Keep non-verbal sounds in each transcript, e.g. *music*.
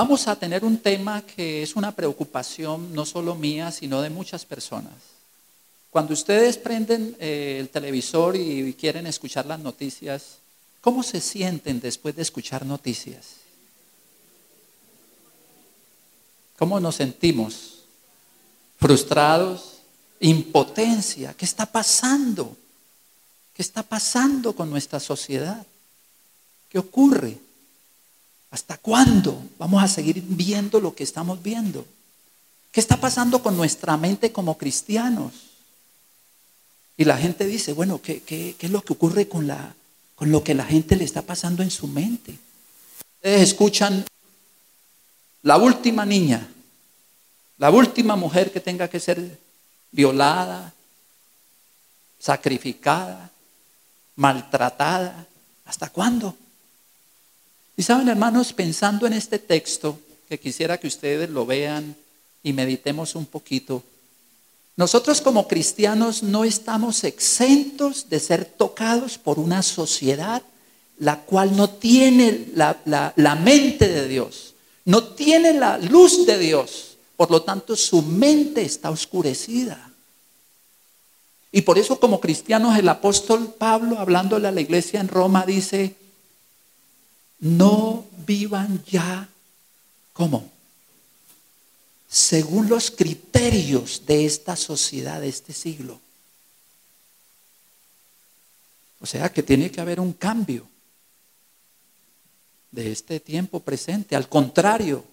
vamos a tener un tema que es una preocupación no solo mía, sino de muchas personas. Cuando ustedes prenden eh, el televisor y quieren escuchar las noticias, ¿cómo se sienten después de escuchar noticias? ¿Cómo nos sentimos? ¿Frustrados? ¿Impotencia? ¿Qué está pasando? ¿Qué está pasando con nuestra sociedad? ¿Qué ocurre? ¿Hasta cuándo vamos a seguir viendo lo que estamos viendo? ¿Qué está pasando con nuestra mente como cristianos? Y la gente dice, bueno, ¿qué, es lo que ocurre con, con lo que la gente le está pasando en su mente? Ustedes escuchan la última niña, la última mujer que tenga que ser violada, sacrificada, maltratada. ¿Hasta cuándo? Y saben, hermanos, pensando en este texto, que quisiera que ustedes lo vean y meditemos un poquito, nosotros como cristianos no estamos exentos de ser tocados por una sociedad la cual no tiene la, la mente de Dios, no tiene la luz de Dios, por lo tanto su mente está oscurecida. Y por eso como cristianos el apóstol Pablo, hablándole a la iglesia en Roma, dice, no vivan ya como según los criterios de esta sociedad, de este siglo. O sea que tiene que haber un cambio de este tiempo presente. Al contrario,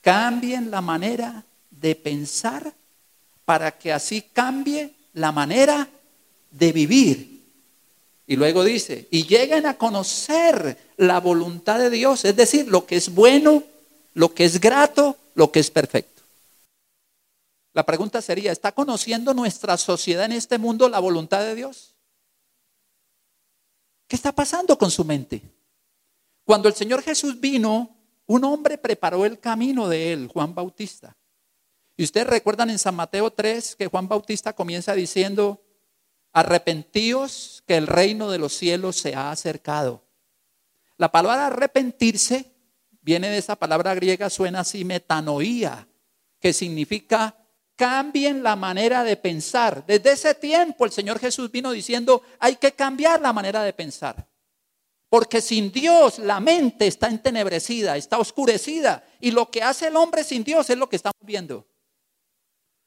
cambien la manera de pensar para que así cambie la manera de vivir. Y luego dice, y lleguen a conocer la voluntad de Dios, es decir, lo que es bueno, lo que es grato, lo que es perfecto. La pregunta sería, ¿está conociendo nuestra sociedad en este mundo la voluntad de Dios? ¿Qué está pasando con su mente? Cuando el Señor Jesús vino, un hombre preparó el camino de él, Juan Bautista. Y ustedes recuerdan en San Mateo 3 que Juan Bautista comienza diciendo, arrepentíos que el reino de los cielos se ha acercado. La palabra arrepentirse viene de esa palabra griega, suena así, metanoía, que significa cambien la manera de pensar. Desde ese tiempo el Señor Jesús vino diciendo, hay que cambiar la manera de pensar. Porque sin Dios la mente está entenebrecida, está oscurecida. Y lo que hace el hombre sin Dios es lo que estamos viendo.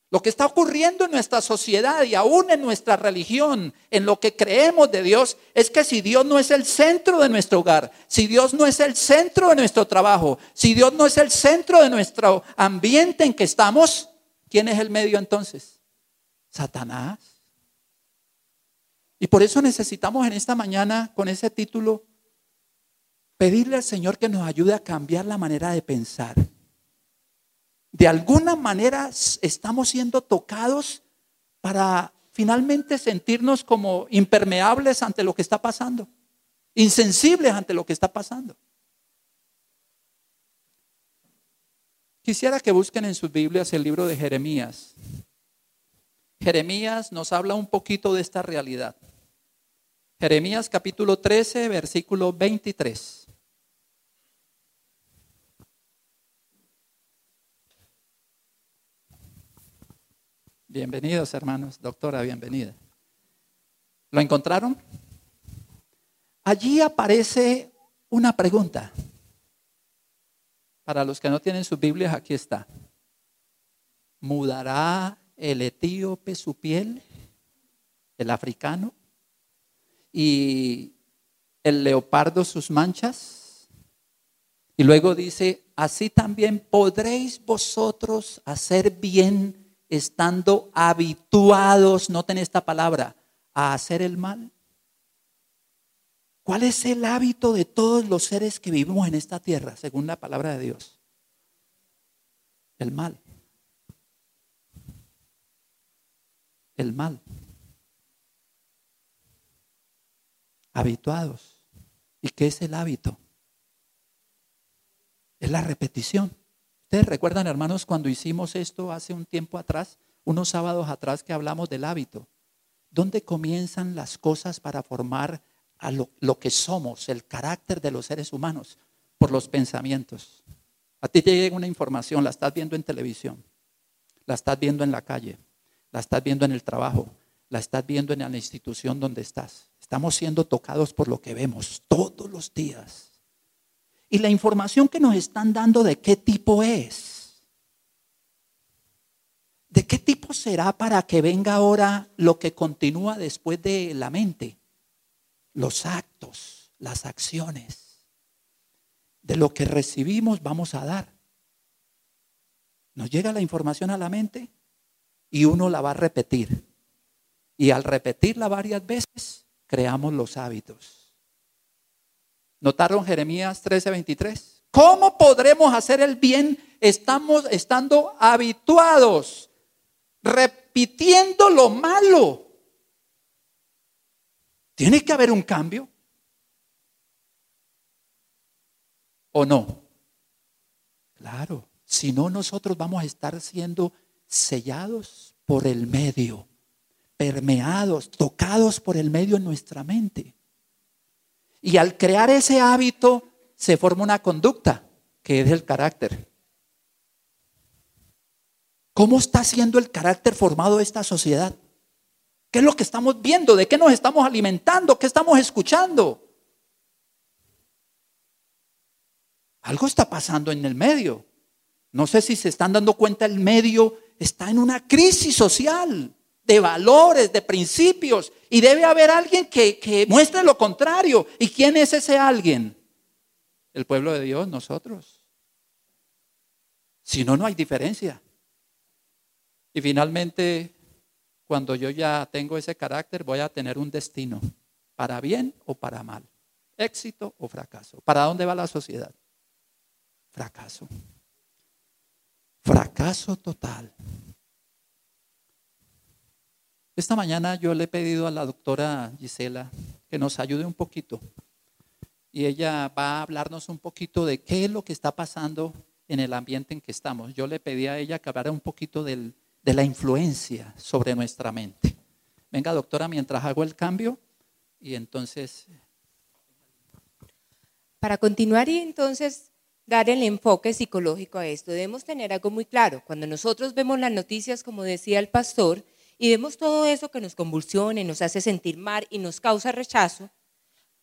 Lo que está ocurriendo en nuestra sociedad y aún en nuestra religión, en lo que creemos de Dios, es que si Dios no es el centro de nuestro hogar, si Dios no es el centro de nuestro trabajo, si Dios no es el centro de nuestro ambiente en que estamos, ¿quién es el medio entonces? Satanás. Y por eso necesitamos en esta mañana, con ese título, pedirle al Señor que nos ayude a cambiar la manera de pensar de alguna manera estamos siendo tocados para finalmente sentirnos como impermeables ante lo que está pasando, insensibles ante lo que está pasando. Quisiera que busquen en sus Biblias el libro de Jeremías. Jeremías nos habla un poquito de esta realidad. Jeremías capítulo 13, versículo 23. Bienvenidos, hermanos. Doctora, bienvenida. ¿Lo encontraron? Allí aparece una pregunta. Para los que no tienen sus Biblias, aquí está. ¿Mudará el etíope su piel? ¿El africano? ¿Y el leopardo sus manchas? Y luego dice, así también podréis vosotros hacer bien estando habituados, noten esta palabra, a hacer el mal? ¿Cuál es el hábito de todos los seres que vivimos en esta tierra, según la palabra de Dios? El mal. El mal. Habituados. ¿Y qué es el hábito? Es la repetición. Ustedes recuerdan, hermanos, cuando hicimos esto hace un tiempo atrás, unos sábados atrás que hablamos del hábito. ¿Dónde comienzan las cosas para formar a lo, lo que somos, el carácter de los seres humanos? Por los pensamientos. A ti te llega una información, la estás viendo en televisión, la estás viendo en la calle, la estás viendo en el trabajo, la estás viendo en la institución donde estás. Estamos siendo tocados por lo que vemos todos los días. Y la información que nos están dando de qué tipo es. ¿De qué tipo será para que venga ahora lo que continúa después de la mente? Los actos, las acciones. De lo que recibimos vamos a dar. Nos llega la información a la mente y uno la va a repetir. Y al repetirla varias veces, creamos los hábitos. ¿Notaron Jeremías 13:23? ¿Cómo podremos hacer el bien? Estamos estando habituados, repitiendo lo malo. Tiene que haber un cambio. ¿O no? Claro, si no nosotros vamos a estar siendo sellados por el medio, permeados, tocados por el medio en nuestra mente. Y al crear ese hábito se forma una conducta que es el carácter. ¿Cómo está siendo el carácter formado de esta sociedad? ¿Qué es lo que estamos viendo? ¿De qué nos estamos alimentando? ¿Qué estamos escuchando? Algo está pasando en el medio. No sé si se están dando cuenta, el medio está en una crisis social de valores, de principios, y debe haber alguien que, muestre lo contrario. ¿Y quién es ese alguien? El pueblo de Dios, nosotros. Si no, no hay diferencia. Y finalmente, cuando yo ya tengo ese carácter, voy a tener un destino, para bien o para mal, éxito o fracaso. ¿Para dónde va la sociedad? Fracaso. Fracaso total. Esta mañana yo le he pedido a la doctora Gisela que nos ayude un poquito. Y ella va a hablarnos un poquito de qué es lo que está pasando en el ambiente en que estamos. Yo le pedí a ella que hablara un poquito de la influencia sobre nuestra mente. Venga, doctora, mientras hago el cambio y entonces... Para continuar y entonces dar el enfoque psicológico a esto, debemos tener algo muy claro. Cuando nosotros vemos las noticias, como decía el pastor, y vemos todo eso que nos convulsiona y nos hace sentir mal y nos causa rechazo,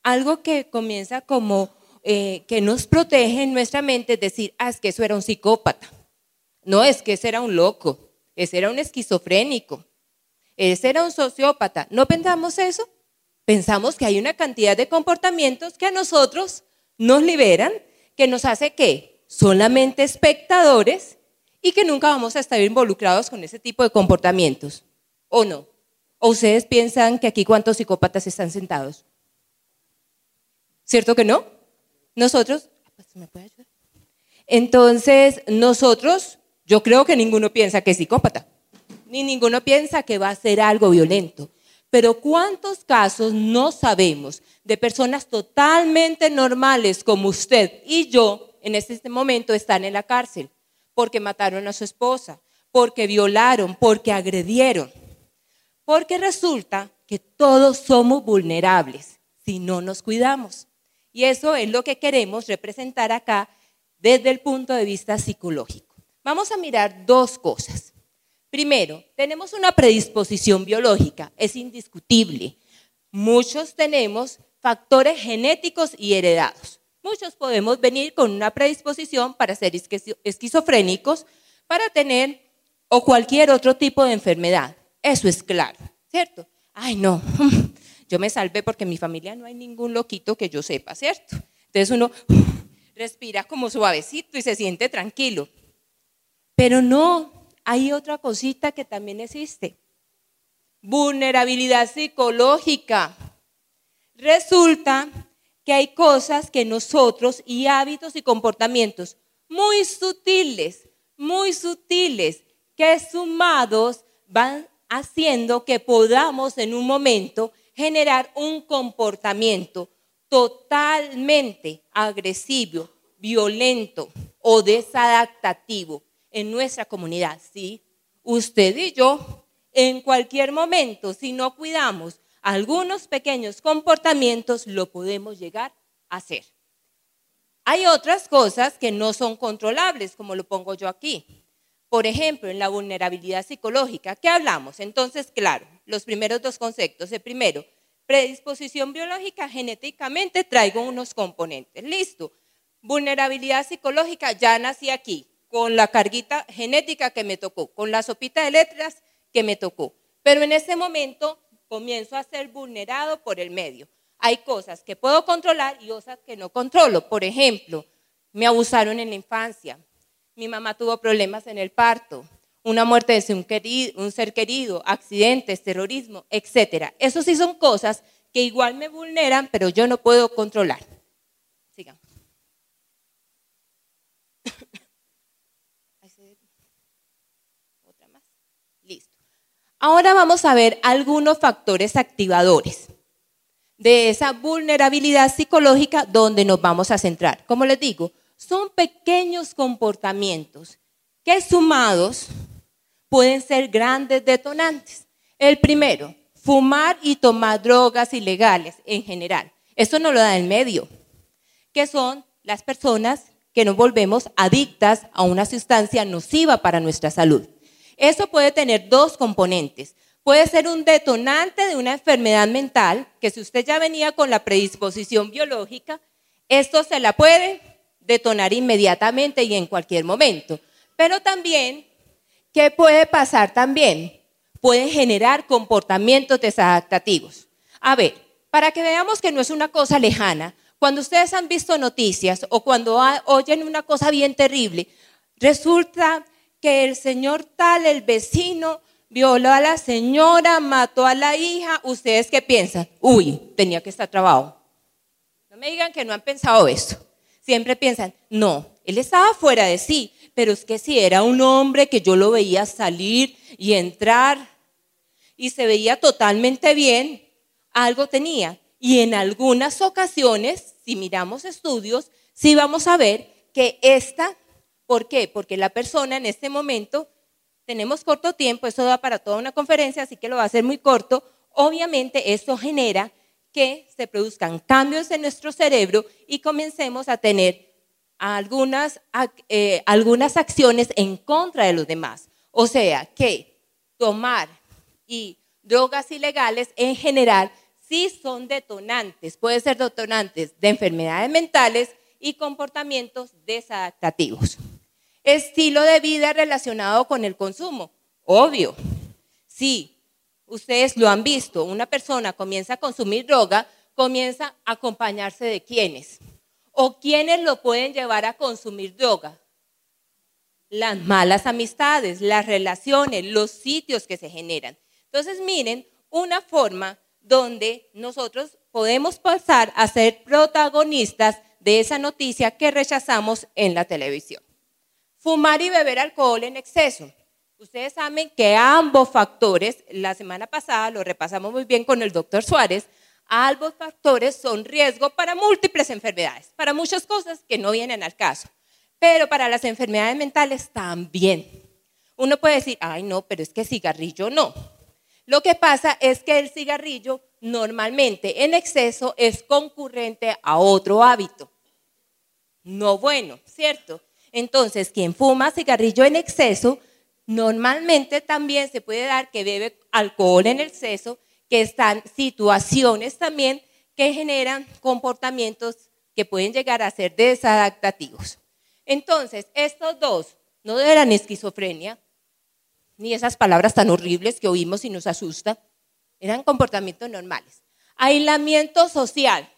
algo que comienza como eh, que nos protege en nuestra mente es decir, ah, es que eso era un psicópata. No, es que ese era un loco, ese era un esquizofrénico, ese era un sociópata. ¿No pensamos eso? Pensamos que hay una cantidad de comportamientos que a nosotros nos liberan, que nos hace que solamente espectadores y que nunca vamos a estar involucrados con ese tipo de comportamientos. ¿O no? ¿O ustedes piensan que aquí cuántos psicópatas están sentados? ¿Cierto que no? Nosotros, pues, ¿me puede ayudar? Entonces, nosotros, yo creo que ninguno piensa que es psicópata, ni ninguno piensa que va a ser algo violento. Pero ¿cuántos casos no sabemos de personas totalmente normales como usted y yo en este momento están en la cárcel? Porque mataron a su esposa, porque violaron, porque agredieron. Porque resulta que todos somos vulnerables si no nos cuidamos. Y eso es lo que queremos representar acá desde el punto de vista psicológico. Vamos a mirar dos cosas. Primero, tenemos una predisposición biológica, es indiscutible. Muchos tenemos factores genéticos y heredados. Muchos podemos venir con una predisposición para ser esquizofrénicos, para tener o cualquier otro tipo de enfermedad. Eso es claro, ¿cierto? Ay, no, *laughs* yo me salvé porque en mi familia no hay ningún loquito que yo sepa, ¿cierto? Entonces uno *laughs* respira como suavecito y se siente tranquilo. Pero no, hay otra cosita que también existe. Vulnerabilidad psicológica. Resulta que hay cosas que nosotros y hábitos y comportamientos muy sutiles, muy sutiles, que sumados van haciendo que podamos en un momento generar un comportamiento totalmente agresivo, violento o desadaptativo en nuestra comunidad. Sí, usted y yo, en cualquier momento, si no cuidamos algunos pequeños comportamientos, lo podemos llegar a hacer. Hay otras cosas que no son controlables, como lo pongo yo aquí. Por ejemplo, en la vulnerabilidad psicológica, ¿qué hablamos? Entonces, claro, los primeros dos conceptos. El primero, predisposición biológica, genéticamente traigo unos componentes. Listo. Vulnerabilidad psicológica, ya nací aquí, con la carguita genética que me tocó, con la sopita de letras que me tocó. Pero en ese momento comienzo a ser vulnerado por el medio. Hay cosas que puedo controlar y otras que no controlo. Por ejemplo, me abusaron en la infancia, mi mamá tuvo problemas en el parto, una muerte de un, ser querido, accidentes, terrorismo, etc. Eso sí son cosas que igual me vulneran, pero yo no puedo controlar. Sigan. *laughs* Otra más. Listo. Ahora vamos a ver algunos factores activadores de esa vulnerabilidad psicológica donde nos vamos a centrar. Como les digo, son pequeños comportamientos que sumados pueden ser grandes detonantes. El primero, fumar y tomar drogas ilegales en general. Eso no lo da el medio, que son las personas que nos volvemos adictas a una sustancia nociva para nuestra salud. Eso puede tener dos componentes. Puede ser un detonante de una enfermedad mental, que si usted ya venía con la predisposición biológica, esto se la puede detonar inmediatamente y en cualquier momento. Pero también, ¿qué puede pasar también? Puede generar comportamientos desadaptativos. A ver, para que veamos que no es una cosa lejana, cuando ustedes han visto noticias o cuando oyen una cosa bien terrible, resulta que el señor tal, el vecino, violó a la señora, mató a la hija, ¿ustedes qué piensan? Uy, tenía que estar trabado. No me digan que no han pensado eso. Siempre piensan, no, él estaba fuera de sí, pero es que si era un hombre que yo lo veía salir y entrar y se veía totalmente bien, algo tenía. Y en algunas ocasiones, si miramos estudios, sí vamos a ver que esta, ¿por qué? Porque la persona en este momento, tenemos corto tiempo, eso da para toda una conferencia, así que lo va a hacer muy corto, obviamente esto genera que se produzcan cambios en nuestro cerebro y comencemos a tener algunas, eh, algunas acciones en contra de los demás. O sea, que tomar y drogas ilegales en general sí son detonantes, pueden ser detonantes de enfermedades mentales y comportamientos desadaptativos. Estilo de vida relacionado con el consumo, obvio. Sí, ustedes lo han visto, una persona comienza a consumir droga, comienza a acompañarse de quiénes. ¿O quiénes lo pueden llevar a consumir droga? Las malas amistades, las relaciones, los sitios que se generan. Entonces, miren, una forma donde nosotros podemos pasar a ser protagonistas de esa noticia que rechazamos en la televisión. Fumar y beber alcohol en exceso. Ustedes saben que ambos factores, la semana pasada lo repasamos muy bien con el doctor Suárez, ambos factores son riesgo para múltiples enfermedades, para muchas cosas que no vienen al caso, pero para las enfermedades mentales también. Uno puede decir, ay no, pero es que cigarrillo no. Lo que pasa es que el cigarrillo normalmente en exceso es concurrente a otro hábito. No bueno, ¿cierto? Entonces, quien fuma cigarrillo en exceso Normalmente también se puede dar que bebe alcohol en exceso, que están situaciones también que generan comportamientos que pueden llegar a ser desadaptativos. Entonces, estos dos no eran esquizofrenia, ni esas palabras tan horribles que oímos y nos asusta, eran comportamientos normales. Aislamiento social.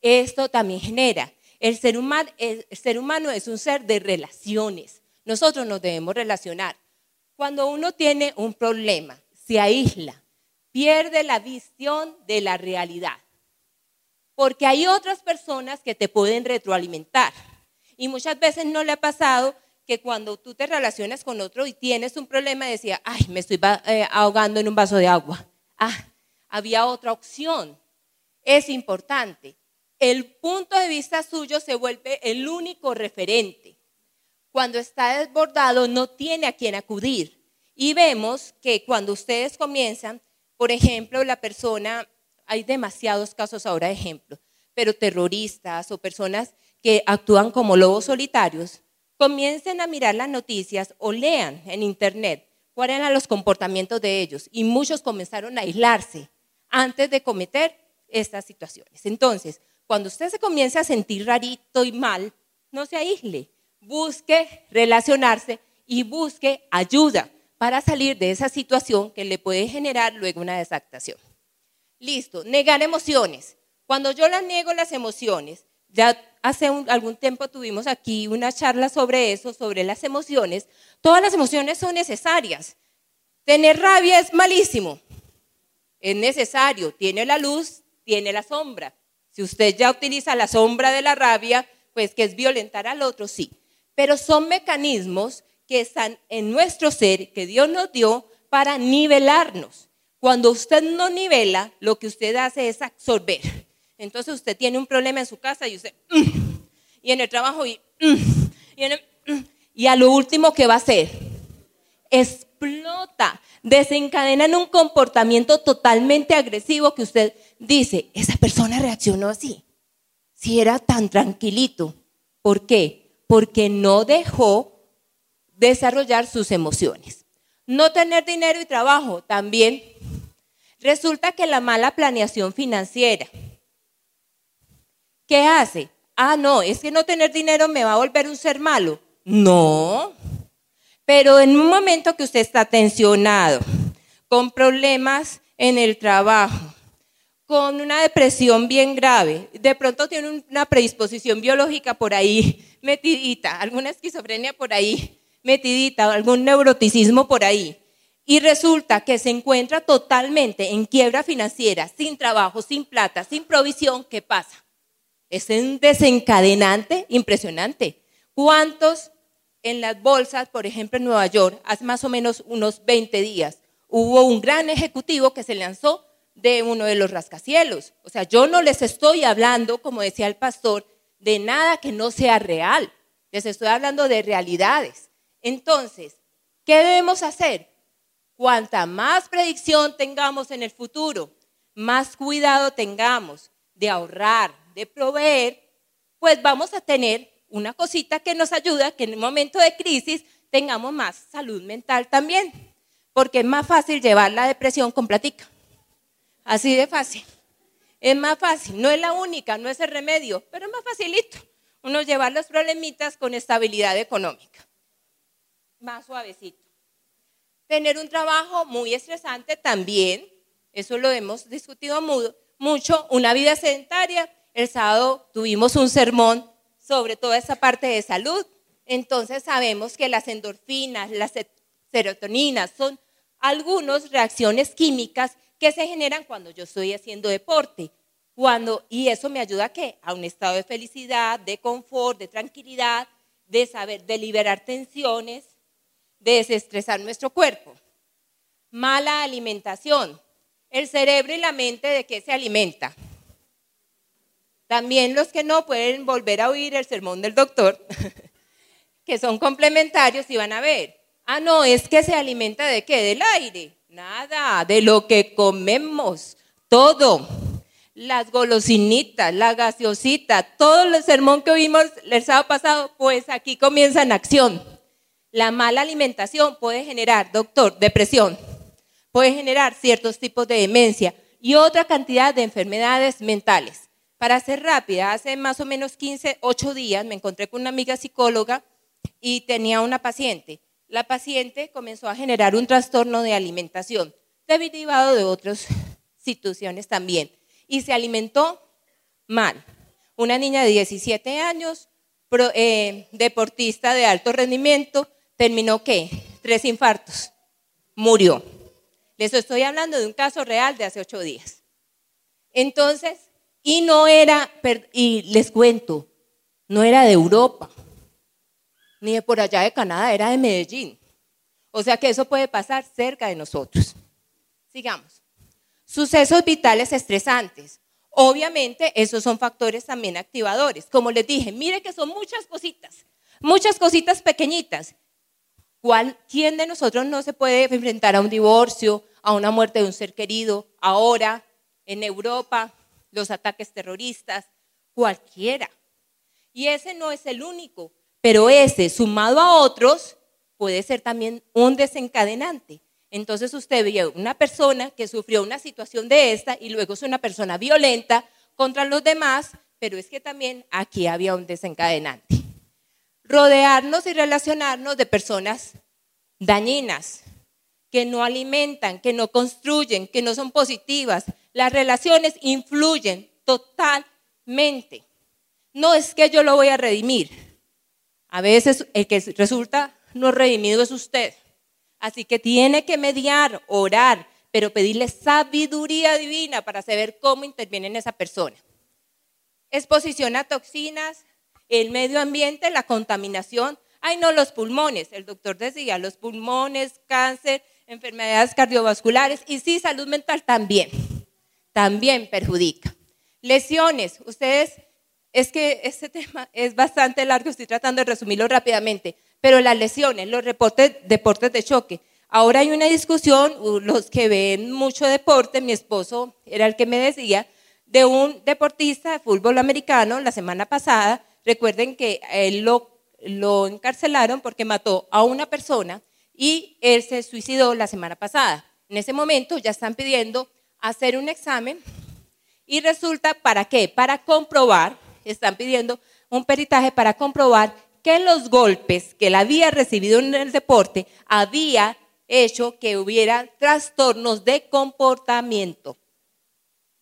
Esto también genera. El ser, humano, el ser humano es un ser de relaciones. Nosotros nos debemos relacionar. Cuando uno tiene un problema, se aísla, pierde la visión de la realidad. Porque hay otras personas que te pueden retroalimentar. Y muchas veces no le ha pasado que cuando tú te relacionas con otro y tienes un problema, decía, ay, me estoy eh, ahogando en un vaso de agua. Ah, había otra opción. Es importante. El punto de vista suyo se vuelve el único referente cuando está desbordado no tiene a quién acudir. Y vemos que cuando ustedes comienzan, por ejemplo, la persona, hay demasiados casos ahora de ejemplo, pero terroristas o personas que actúan como lobos solitarios, comiencen a mirar las noticias o lean en internet cuáles eran los comportamientos de ellos. Y muchos comenzaron a aislarse antes de cometer estas situaciones. Entonces, cuando usted se comience a sentir rarito y mal, no se aísle, busque relacionarse y busque ayuda para salir de esa situación que le puede generar luego una desactación. Listo, negar emociones. Cuando yo las niego las emociones, ya hace algún tiempo tuvimos aquí una charla sobre eso, sobre las emociones. Todas las emociones son necesarias. Tener rabia es malísimo. Es necesario. Tiene la luz, tiene la sombra. Si usted ya utiliza la sombra de la rabia, pues que es violentar al otro, sí. Pero son mecanismos que están en nuestro ser, que Dios nos dio para nivelarnos. Cuando usted no nivela, lo que usted hace es absorber. Entonces usted tiene un problema en su casa y usted, mm", y en el trabajo y, mm", y, mm", y a lo último que va a hacer, explota, desencadena en un comportamiento totalmente agresivo que usted dice, esa persona reaccionó así, si era tan tranquilito. ¿Por qué? Porque no dejó desarrollar sus emociones. No tener dinero y trabajo también. Resulta que la mala planeación financiera, ¿qué hace? Ah, no, es que no tener dinero me va a volver un ser malo. No, pero en un momento que usted está tensionado, con problemas en el trabajo, con una depresión bien grave, de pronto tiene una predisposición biológica por ahí metidita, alguna esquizofrenia por ahí, metidita, algún neuroticismo por ahí, y resulta que se encuentra totalmente en quiebra financiera, sin trabajo, sin plata, sin provisión, ¿qué pasa? Es un desencadenante impresionante. ¿Cuántos en las bolsas, por ejemplo en Nueva York, hace más o menos unos 20 días, hubo un gran ejecutivo que se lanzó de uno de los rascacielos? O sea, yo no les estoy hablando, como decía el pastor, de nada que no sea real. Les estoy hablando de realidades. Entonces, ¿qué debemos hacer? Cuanta más predicción tengamos en el futuro, más cuidado tengamos de ahorrar, de proveer, pues vamos a tener una cosita que nos ayuda que en un momento de crisis tengamos más salud mental también, porque es más fácil llevar la depresión con platica. Así de fácil. Es más fácil, no es la única, no es el remedio, pero es más facilito uno llevar los problemitas con estabilidad económica más suavecito. Tener un trabajo muy estresante también, eso lo hemos discutido mucho, una vida sedentaria. El sábado tuvimos un sermón sobre toda esa parte de salud. Entonces sabemos que las endorfinas, las serotoninas son algunas reacciones químicas que se generan cuando yo estoy haciendo deporte. Cuando, y eso me ayuda a qué? A un estado de felicidad, de confort, de tranquilidad, de saber, de liberar tensiones de desestresar nuestro cuerpo. Mala alimentación. El cerebro y la mente de qué se alimenta. También los que no pueden volver a oír el sermón del doctor, *laughs* que son complementarios y van a ver. Ah, no, es que se alimenta de qué? Del aire. Nada, de lo que comemos. Todo. Las golosinitas, la gaseosita, todo el sermón que oímos el sábado pasado, pues aquí comienza en acción. La mala alimentación puede generar, doctor, depresión, puede generar ciertos tipos de demencia y otra cantidad de enfermedades mentales. Para ser rápida, hace más o menos 15, 8 días me encontré con una amiga psicóloga y tenía una paciente. La paciente comenzó a generar un trastorno de alimentación, derivado de otras situaciones también, y se alimentó mal. Una niña de 17 años, eh, deportista de alto rendimiento, terminó qué? Tres infartos. Murió. Les estoy hablando de un caso real de hace ocho días. Entonces, y no era, y les cuento, no era de Europa, ni de por allá de Canadá, era de Medellín. O sea que eso puede pasar cerca de nosotros. Sigamos. Sucesos vitales estresantes. Obviamente, esos son factores también activadores. Como les dije, mire que son muchas cositas, muchas cositas pequeñitas ¿Quién de nosotros no se puede enfrentar a un divorcio, a una muerte de un ser querido, ahora, en Europa, los ataques terroristas? Cualquiera. Y ese no es el único, pero ese sumado a otros puede ser también un desencadenante. Entonces usted ve una persona que sufrió una situación de esta y luego es una persona violenta contra los demás, pero es que también aquí había un desencadenante. Rodearnos y relacionarnos de personas dañinas, que no alimentan, que no construyen, que no son positivas. Las relaciones influyen totalmente. No es que yo lo voy a redimir. A veces el que resulta no redimido es usted. Así que tiene que mediar, orar, pero pedirle sabiduría divina para saber cómo interviene en esa persona. Exposición a toxinas, el medio ambiente, la contaminación. Ay, no, los pulmones. El doctor decía, los pulmones, cáncer, enfermedades cardiovasculares y sí, salud mental también. También perjudica. Lesiones. Ustedes, es que este *laughs* tema es bastante largo, estoy tratando de resumirlo rápidamente, pero las lesiones, los reportes, deportes de choque. Ahora hay una discusión, los que ven mucho deporte, mi esposo era el que me decía, de un deportista de fútbol americano la semana pasada. Recuerden que él lo, lo encarcelaron porque mató a una persona y él se suicidó la semana pasada. En ese momento ya están pidiendo hacer un examen y resulta, ¿para qué? Para comprobar, están pidiendo un peritaje para comprobar que los golpes que él había recibido en el deporte había hecho que hubiera trastornos de comportamiento.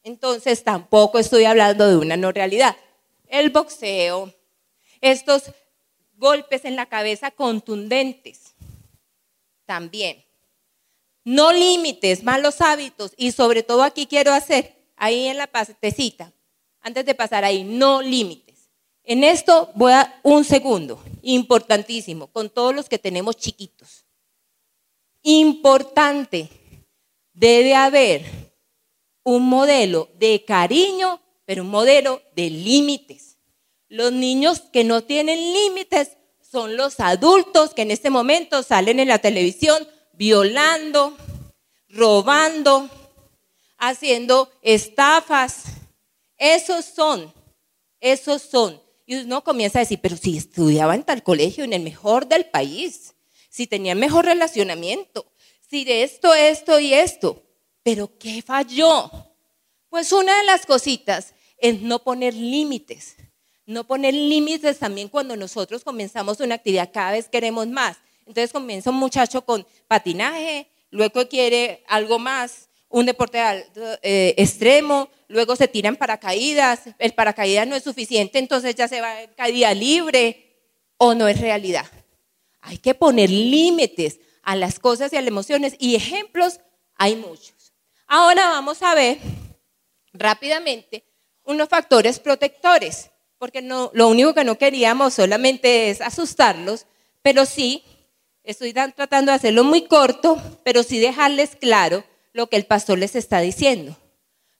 Entonces tampoco estoy hablando de una no realidad. El boxeo, estos golpes en la cabeza contundentes, también. No límites, malos hábitos y sobre todo aquí quiero hacer, ahí en la pastecita, antes de pasar ahí, no límites. En esto voy a un segundo, importantísimo, con todos los que tenemos chiquitos. Importante, debe haber un modelo de cariño, pero un modelo de límites. Los niños que no tienen límites son los adultos que en este momento salen en la televisión violando, robando, haciendo estafas. Esos son, esos son. Y uno comienza a decir, pero si estudiaba en tal colegio, en el mejor del país, si tenía mejor relacionamiento, si de esto, esto y esto. Pero ¿qué falló? Pues una de las cositas es no poner límites. No poner límites también cuando nosotros comenzamos una actividad, cada vez queremos más. Entonces comienza un muchacho con patinaje, luego quiere algo más, un deporte eh, extremo, luego se tiran paracaídas, el paracaídas no es suficiente, entonces ya se va en caída libre o no es realidad. Hay que poner límites a las cosas y a las emociones y ejemplos hay muchos. Ahora vamos a ver rápidamente unos factores protectores, porque no, lo único que no queríamos solamente es asustarlos, pero sí, estoy tratando de hacerlo muy corto, pero sí dejarles claro lo que el pastor les está diciendo.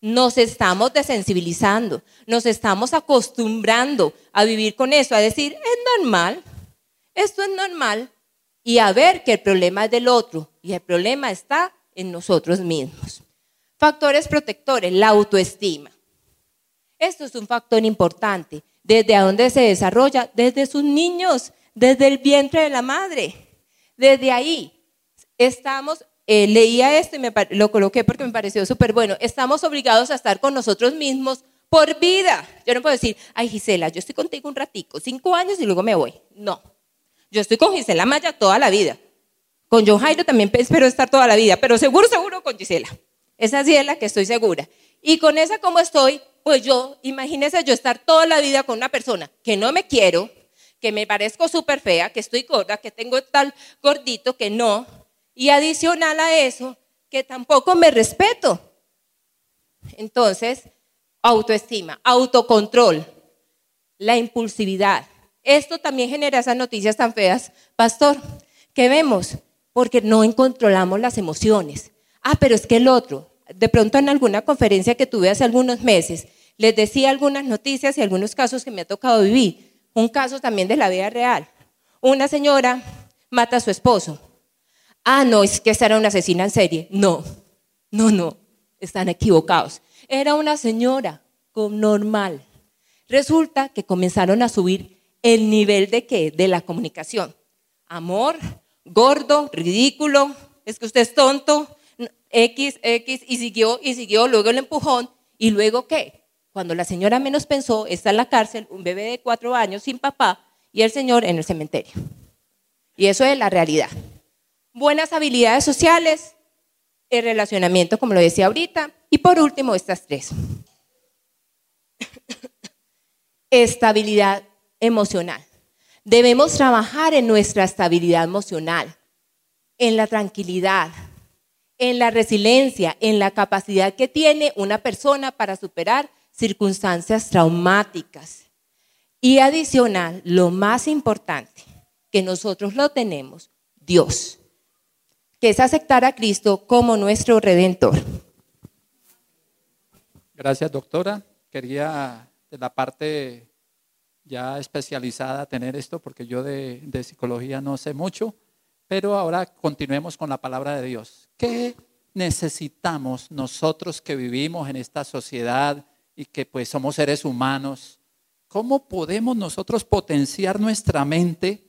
Nos estamos desensibilizando, nos estamos acostumbrando a vivir con eso, a decir, es normal, esto es normal, y a ver que el problema es del otro, y el problema está en nosotros mismos. Factores protectores, la autoestima. Esto es un factor importante. ¿Desde dónde se desarrolla? Desde sus niños, desde el vientre de la madre. Desde ahí estamos, eh, leía esto y me, lo coloqué porque me pareció súper bueno. Estamos obligados a estar con nosotros mismos por vida. Yo no puedo decir, ay Gisela, yo estoy contigo un ratico, cinco años y luego me voy. No. Yo estoy con Gisela Maya toda la vida. Con John Jairo también espero estar toda la vida, pero seguro, seguro con Gisela. Esa es la que estoy segura. Y con esa como estoy, pues yo, imagínese yo estar toda la vida con una persona que no me quiero, que me parezco súper fea, que estoy gorda, que tengo tal gordito, que no. Y adicional a eso, que tampoco me respeto. Entonces, autoestima, autocontrol, la impulsividad. Esto también genera esas noticias tan feas, pastor, que vemos, porque no controlamos las emociones. Ah, pero es que el otro, de pronto en alguna conferencia que tuve hace algunos meses, les decía algunas noticias y algunos casos que me ha tocado vivir. Un caso también de la vida real. Una señora mata a su esposo. Ah, no, es que esa era una asesina en serie. No, no, no, están equivocados. Era una señora normal. Resulta que comenzaron a subir el nivel de qué? De la comunicación. Amor, gordo, ridículo, es que usted es tonto, X, X, y siguió, y siguió, luego el empujón, y luego qué? Cuando la señora menos pensó, está en la cárcel, un bebé de cuatro años sin papá, y el señor en el cementerio. Y eso es la realidad. Buenas habilidades sociales, el relacionamiento, como lo decía ahorita, y por último, estas tres. Estabilidad emocional. Debemos trabajar en nuestra estabilidad emocional, en la tranquilidad, en la resiliencia, en la capacidad que tiene una persona para superar circunstancias traumáticas. Y adicional, lo más importante, que nosotros lo tenemos, Dios, que es aceptar a Cristo como nuestro redentor. Gracias, doctora. Quería de la parte ya especializada tener esto porque yo de, de, psicología no sé mucho, pero ahora continuemos con la palabra de Dios. ¿Qué necesitamos nosotros que vivimos en esta sociedad y que pues somos seres humanos? ¿Cómo podemos nosotros potenciar nuestra mente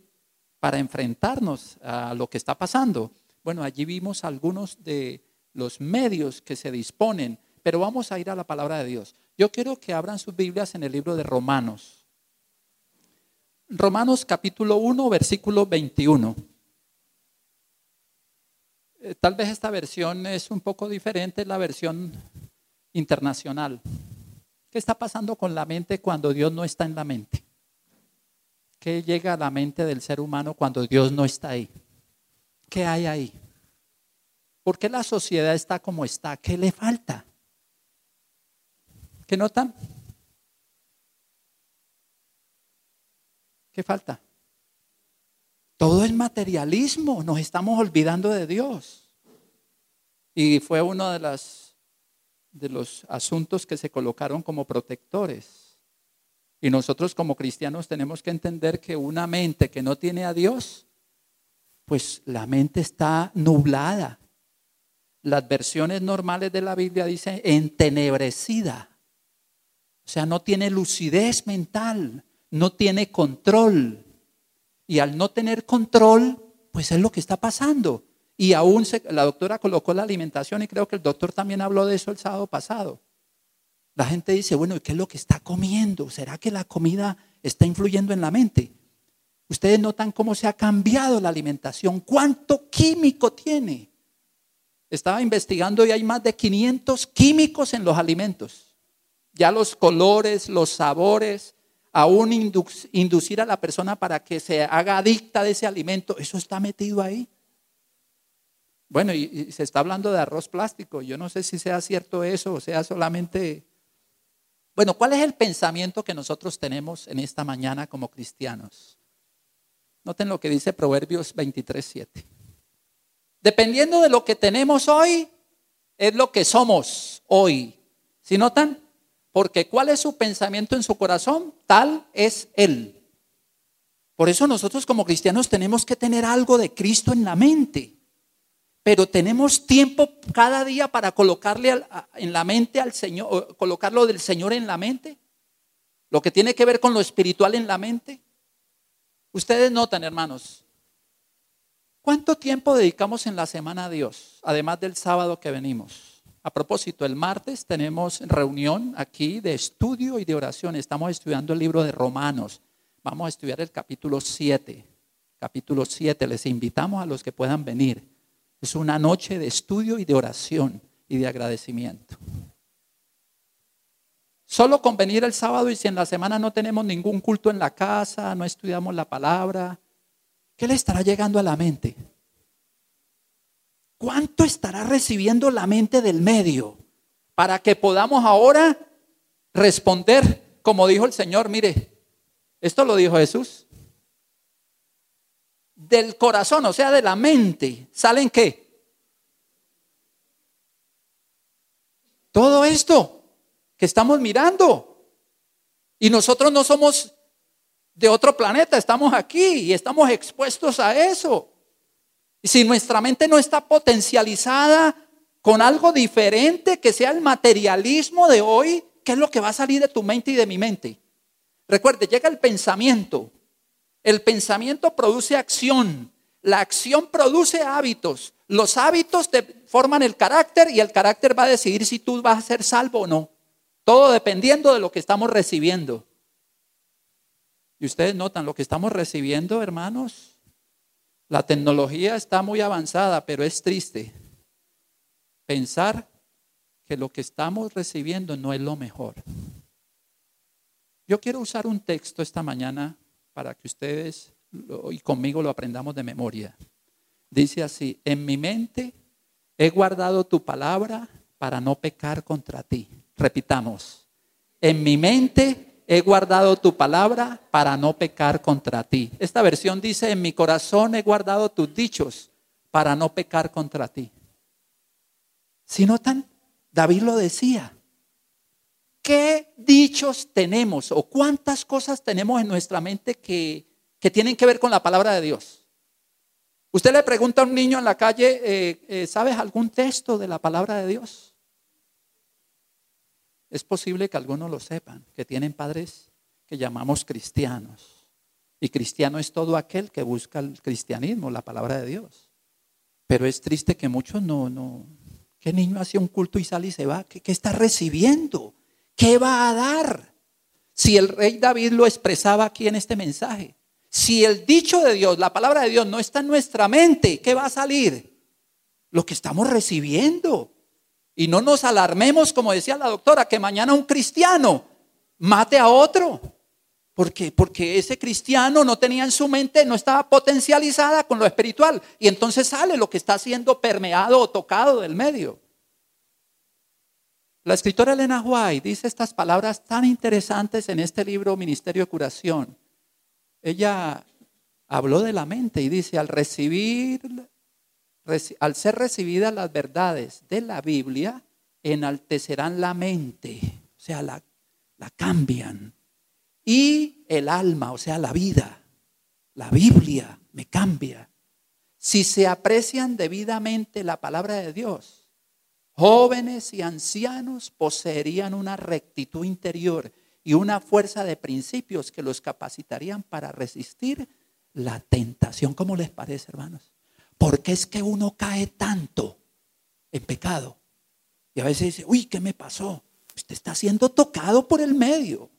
para enfrentarnos a lo que está pasando? Bueno, allí vimos algunos de los medios que se disponen, pero vamos a ir a la palabra de Dios. Yo quiero que abran sus Biblias en el libro de Romanos. Romanos capítulo 1, versículo 21. Eh, tal vez esta versión es un poco diferente, la versión internacional. ¿Qué está pasando con la mente cuando Dios no está en la mente? ¿Qué llega a la mente del ser humano cuando Dios no está ahí? ¿Qué hay ahí? ¿Por qué la sociedad está como está? ¿Qué le falta? ¿Qué notan? ¿Qué falta? Todo es materialismo, nos estamos olvidando de Dios. Y fue uno de, las, de los asuntos que se colocaron como protectores. Y nosotros como cristianos tenemos que entender que una mente que no tiene a Dios, pues la mente está nublada. Las versiones normales de la Biblia dicen entenebrecida. O sea, no tiene lucidez mental, no tiene control. Y al no tener control, pues es lo que está pasando. Y aún la doctora colocó la alimentación y creo que el doctor también habló de eso el sábado pasado. La gente dice, bueno, ¿y qué es lo que está comiendo? ¿Será que la comida está influyendo en la mente? Ustedes notan cómo se ha cambiado la alimentación, cuánto químico tiene. Estaba investigando y hay más de 500 químicos en los alimentos. Ya los colores, los sabores, aún inducir a la persona para que se haga adicta de ese alimento, eso está metido ahí. Bueno, y, se está hablando de arroz plástico. Yo no sé si sea cierto eso o sea solamente... Bueno, ¿cuál es el pensamiento que nosotros tenemos en esta mañana como cristianos? Noten lo que dice Proverbios 23, 7. Dependiendo de lo que tenemos hoy, es lo que somos hoy. ¿Sí notan? Porque ¿cuál es su pensamiento en su corazón? Tal es Él. Por eso nosotros como cristianos tenemos que tener algo de Cristo en la mente. Pero tenemos tiempo cada día para colocarle en la mente al Señor, colocarlo del Señor en la mente. Lo que tiene que ver con lo espiritual en la mente. Ustedes notan, hermanos, ¿cuánto tiempo dedicamos en la semana a Dios, además del sábado que venimos? A propósito, el martes tenemos reunión aquí de estudio y de oración. Estamos estudiando el libro de Romanos. Vamos a estudiar el capítulo 7. Capítulo 7. Les invitamos a los que puedan venir. Es una noche de estudio y de oración y de agradecimiento. Solo con venir el sábado y si en la semana no tenemos ningún culto en la casa, no estudiamos la palabra, ¿qué le estará llegando a la mente? ¿Cuánto estará recibiendo la mente del medio para que podamos ahora responder como dijo el Señor? Mire, esto lo dijo Jesús. Del corazón, o sea, de la mente, ¿salen qué? Todo esto que estamos mirando. Y nosotros no somos de otro planeta, estamos aquí y estamos expuestos a eso. Y si nuestra mente no está potencializada con algo diferente que sea el materialismo de hoy, ¿qué es lo que va a salir de tu mente y de mi mente? Recuerde, llega el pensamiento. El pensamiento produce acción. La acción produce hábitos. Los hábitos te forman el carácter y el carácter va a decidir si tú vas a ser salvo o no. Todo dependiendo de lo que estamos recibiendo. Y ustedes notan lo que estamos recibiendo, hermanos. La tecnología está muy avanzada, pero es triste pensar que lo que estamos recibiendo no es lo mejor. Yo quiero usar un texto esta mañana para que ustedes y conmigo lo aprendamos de memoria. Dice así, en mi mente he guardado tu palabra para no pecar contra ti. Repitamos, en mi mente he guardado tu palabra para no pecar contra ti. Esta versión dice, en mi corazón he guardado tus dichos para no pecar contra ti. Si notan, David lo decía. ¿Qué dichos tenemos o cuántas cosas tenemos en nuestra mente que, tienen que ver con la palabra de Dios? Usted le pregunta a un niño en la calle, eh, eh, ¿sabes algún texto de la palabra de Dios? Es posible que algunos lo sepan, que tienen padres que llamamos cristianos. Y cristiano es todo aquel que busca el cristianismo, la palabra de Dios. Pero es triste que muchos no, no, ¿Qué niño hace un culto y sale y se va? ¿Qué, está recibiendo? ¿Qué va a dar? Si el rey David lo expresaba aquí en este mensaje. Si el dicho de Dios, la palabra de Dios no está en nuestra mente, ¿qué va a salir? Lo que estamos recibiendo. Y no nos alarmemos, como decía la doctora, que mañana un cristiano mate a otro. ¿Por qué? Porque ese cristiano no tenía en su mente, no estaba potencializada con lo espiritual. Y entonces sale lo que está siendo permeado o tocado del medio. La escritora Elena White dice estas palabras tan interesantes en este libro Ministerio de Curación. Ella habló de la mente y dice, al recibir, al ser recibidas las verdades de la Biblia, enaltecerán la mente, o sea, la, la cambian y el alma, o sea, la vida. La Biblia me cambia. Si se aprecian debidamente la palabra de Dios, jóvenes y ancianos poseerían una rectitud interior y una fuerza de principios que los capacitarían para resistir la tentación. ¿Cómo les parece, hermanos? Porque es que uno cae tanto en pecado. Y a veces dice, uy, ¿qué me pasó? Usted está siendo tocado por el medio.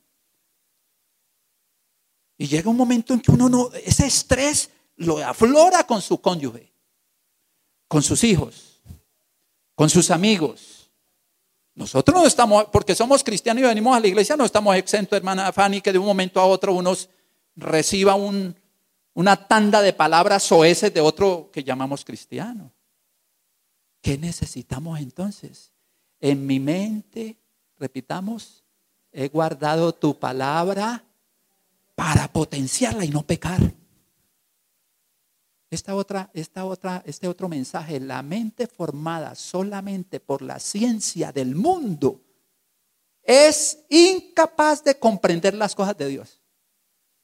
Y llega un momento en que uno no, ese estrés lo aflora con su cónyuge, con sus hijos, con sus amigos. Nosotros no estamos, porque somos cristianos y venimos a la iglesia, no estamos exentos, hermana Fanny, que de un momento a otro uno reciba un, una tanda de palabras soeces de otro que llamamos cristiano. ¿Qué necesitamos entonces? En mi mente, repitamos, he guardado tu palabra para potenciarla y no pecar. Esta otra, esta otra, este otro mensaje, la mente formada solamente por la ciencia del mundo es incapaz de comprender las cosas de Dios.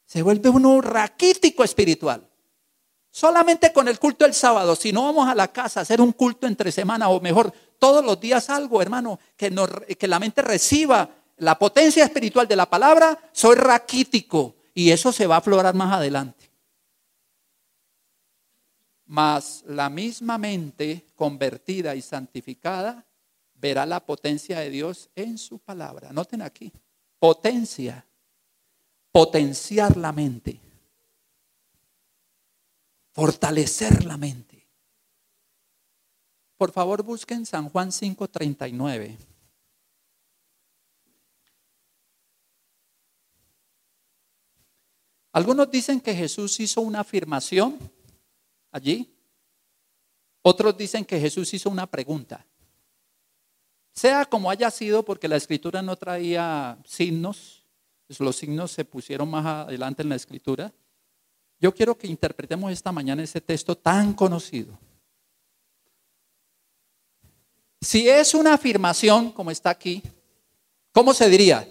Se vuelve uno raquítico espiritual. Solamente con el culto del sábado, si no vamos a la casa a hacer un culto entre semana o mejor, todos los días algo, hermano, que, que la mente reciba la potencia espiritual de la palabra, soy raquítico. Y eso se va a aflorar más adelante. Mas la misma mente convertida y santificada verá la potencia de Dios en su palabra. Noten aquí, potencia, potenciar la mente, fortalecer la mente. Por favor, busquen San Juan 5:39. Algunos dicen que Jesús hizo una afirmación allí. Otros dicen que Jesús hizo una pregunta. Sea como haya sido, porque la escritura no traía signos, pues los signos se pusieron más adelante en la escritura. Yo quiero que interpretemos esta mañana ese texto tan conocido. Si es una afirmación, como está aquí, ¿cómo se diría?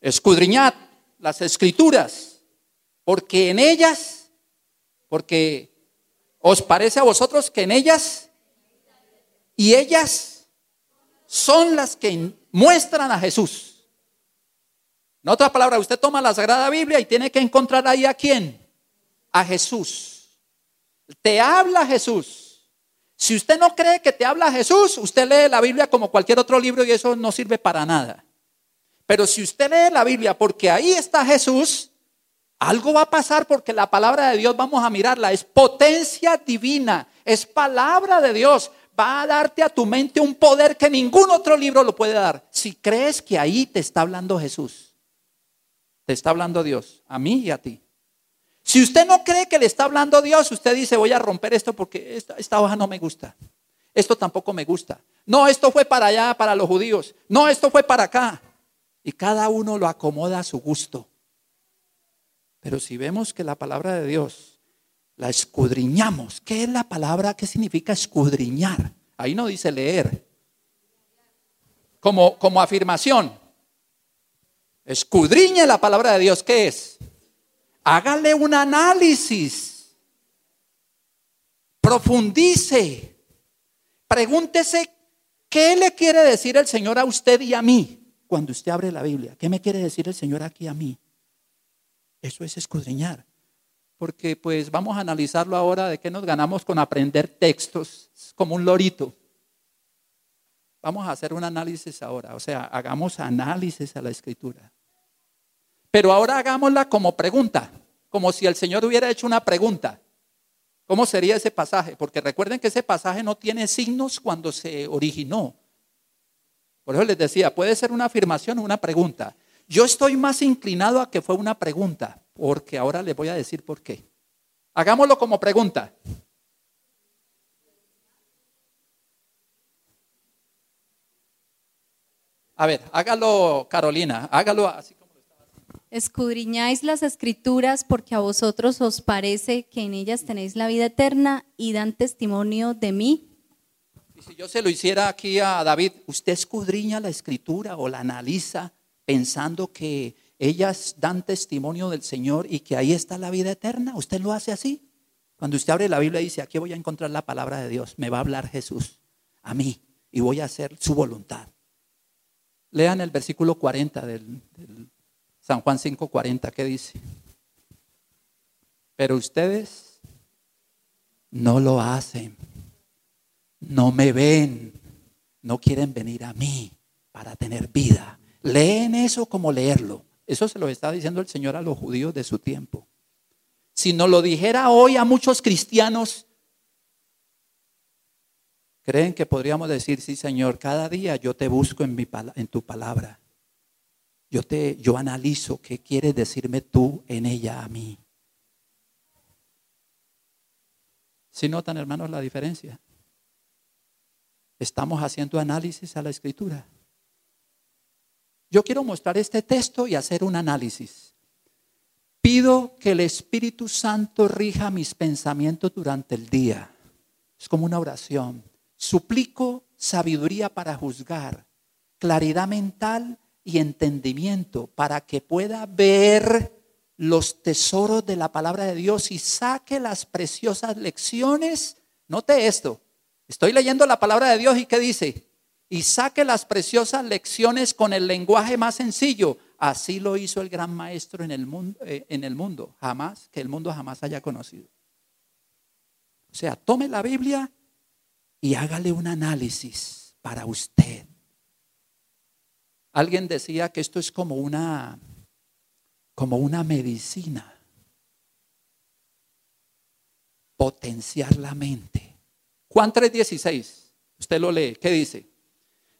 Escudriñad las escrituras, porque en ellas, porque os parece a vosotros que en ellas y ellas son las que muestran a Jesús. En otras palabras, usted toma la Sagrada Biblia y tiene que encontrar ahí a quién. A Jesús. Te habla Jesús. Si usted no cree que te habla Jesús, usted lee la Biblia como cualquier otro libro y eso no sirve para nada. Pero si usted lee la Biblia porque ahí está Jesús, algo va a pasar porque la palabra de Dios, vamos a mirarla, es potencia divina, es palabra de Dios. Va a darte a tu mente un poder que ningún otro libro lo puede dar. Si crees que ahí te está hablando Jesús, te está hablando Dios, a mí y a ti. Si usted no cree que le está hablando Dios, usted dice, voy a romper esto porque esta, hoja no me gusta. Esto tampoco me gusta. No, esto fue para allá, para los judíos. No, esto fue para acá. Y cada uno lo acomoda a su gusto. Pero si vemos que la palabra de Dios la escudriñamos, ¿qué es la palabra? ¿Qué significa escudriñar? Ahí no dice leer. Como, como afirmación. Escudriñe la palabra de Dios, ¿qué es? Hágale un análisis. Profundice. Pregúntese qué le quiere decir el Señor a usted y a mí cuando usted abre la Biblia. ¿Qué me quiere decir el Señor aquí a mí? Eso es escudriñar. Porque pues vamos a analizarlo ahora de qué nos ganamos con aprender textos como un lorito. Vamos a hacer un análisis ahora, o sea, hagamos análisis a la escritura. Pero ahora hagámosla como pregunta, como si el Señor hubiera hecho una pregunta. ¿Cómo sería ese pasaje? Porque recuerden que ese pasaje no tiene signos cuando se originó. Por eso les decía, puede ser una afirmación o una pregunta. Yo estoy más inclinado a que fue una pregunta, porque ahora les voy a decir por qué. Hagámoslo como pregunta. A ver, hágalo, Carolina, hágalo así como. Escudriñáis las escrituras porque a vosotros os parece que en ellas tenéis la vida eterna y dan testimonio de mí. Y si yo se lo hiciera aquí a David, ¿usted escudriña la escritura o la analiza pensando que ellas dan testimonio del Señor y que ahí está la vida eterna? ¿Usted lo hace así? Cuando usted abre la Biblia y dice, aquí voy a encontrar la palabra de Dios, me va a hablar Jesús a mí y voy a hacer su voluntad. Lean el versículo 40 del, del San Juan 5:40, ¿qué dice? Pero ustedes no lo hacen, no me ven, no quieren venir a mí para tener vida. Leen eso como leerlo. Eso se lo está diciendo el Señor a los judíos de su tiempo. Si no lo dijera hoy a muchos cristianos, creen que podríamos decir, sí Señor, cada día yo te busco en, mi, en tu palabra. Yo, te, yo analizo qué quieres decirme tú en ella a mí. Si notan, hermanos, la diferencia? Estamos haciendo análisis a la escritura. Yo quiero mostrar este texto y hacer un análisis. Pido que el Espíritu Santo rija mis pensamientos durante el día. Es como una oración. Suplico sabiduría para juzgar, claridad mental y entendimiento para que pueda ver los tesoros de la palabra de Dios y saque las preciosas lecciones. Note esto. Estoy leyendo la palabra de Dios y ¿qué dice? y saque las preciosas lecciones con el lenguaje más sencillo. Así lo hizo el gran maestro en el mundo, eh, en el mundo jamás, que el mundo jamás haya conocido. O sea, tome la Biblia y hágale un análisis para usted. Alguien decía que esto es como una, como una medicina. Potenciar la mente. Juan 3:16, usted lo lee, ¿qué dice?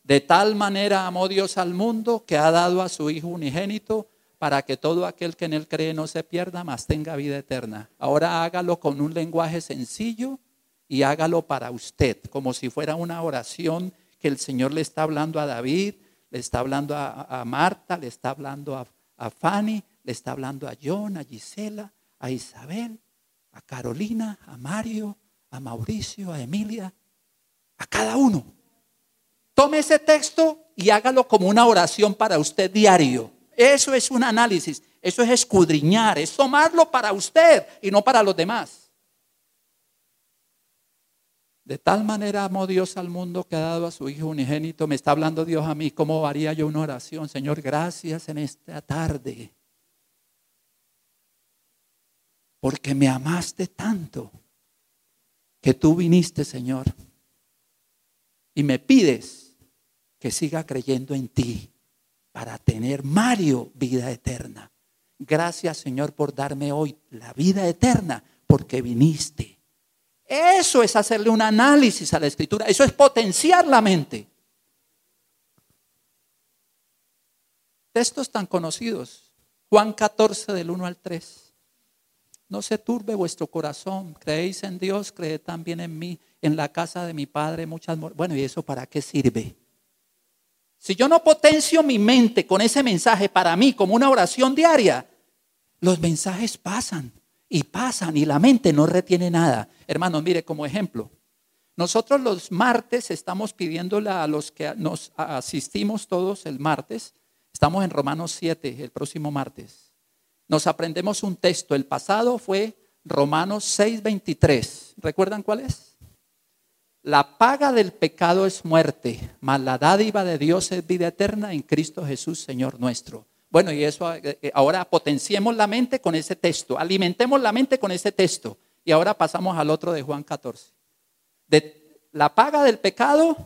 De tal manera amó Dios al mundo que ha dado a su Hijo unigénito para que todo aquel que en él cree no se pierda, mas tenga vida eterna. Ahora hágalo con un lenguaje sencillo y hágalo para usted, como si fuera una oración que el Señor le está hablando a David, le está hablando a, Marta, le está hablando a, a Fanny, le está hablando a John, a Gisela, a Isabel, a Carolina, a Mario, a Mauricio, a Emilia, a cada uno. Tome ese texto y hágalo como una oración para usted diario. Eso es un análisis, eso es escudriñar, es tomarlo para usted y no para los demás. De tal manera amó Dios al mundo que ha dado a su Hijo unigénito. Me está hablando Dios a mí. ¿Cómo haría yo una oración? Señor, gracias en esta tarde. Porque me amaste tanto que tú viniste, Señor. Y me pides que siga creyendo en ti para tener, Mario, vida eterna. Gracias, Señor, por darme hoy la vida eterna, porque viniste. Eso es hacerle un análisis a la escritura, eso es potenciar la mente. Textos tan conocidos, Juan 14 del 1 al 3. No se turbe vuestro corazón, creéis en Dios, creed también en mí, en la casa de mi Padre muchas... Bueno, ¿y eso para qué sirve? Si yo no potencio mi mente con ese mensaje para mí como una oración diaria, los mensajes pasan y pasan y la mente no retiene nada. Hermanos, mire como ejemplo. Nosotros los martes estamos pidiéndole a los que nos asistimos todos el martes, estamos en Romanos 7 el próximo martes. Nos aprendemos un texto, el pasado fue Romanos 6:23. ¿Recuerdan cuál es? La paga del pecado es muerte, mas la dádiva de Dios es vida eterna en Cristo Jesús, Señor nuestro. Bueno, y eso eh, eh, ahora potenciemos la mente con ese texto, alimentemos la mente con ese texto. Y ahora pasamos al otro de Juan 14. De, la paga del pecado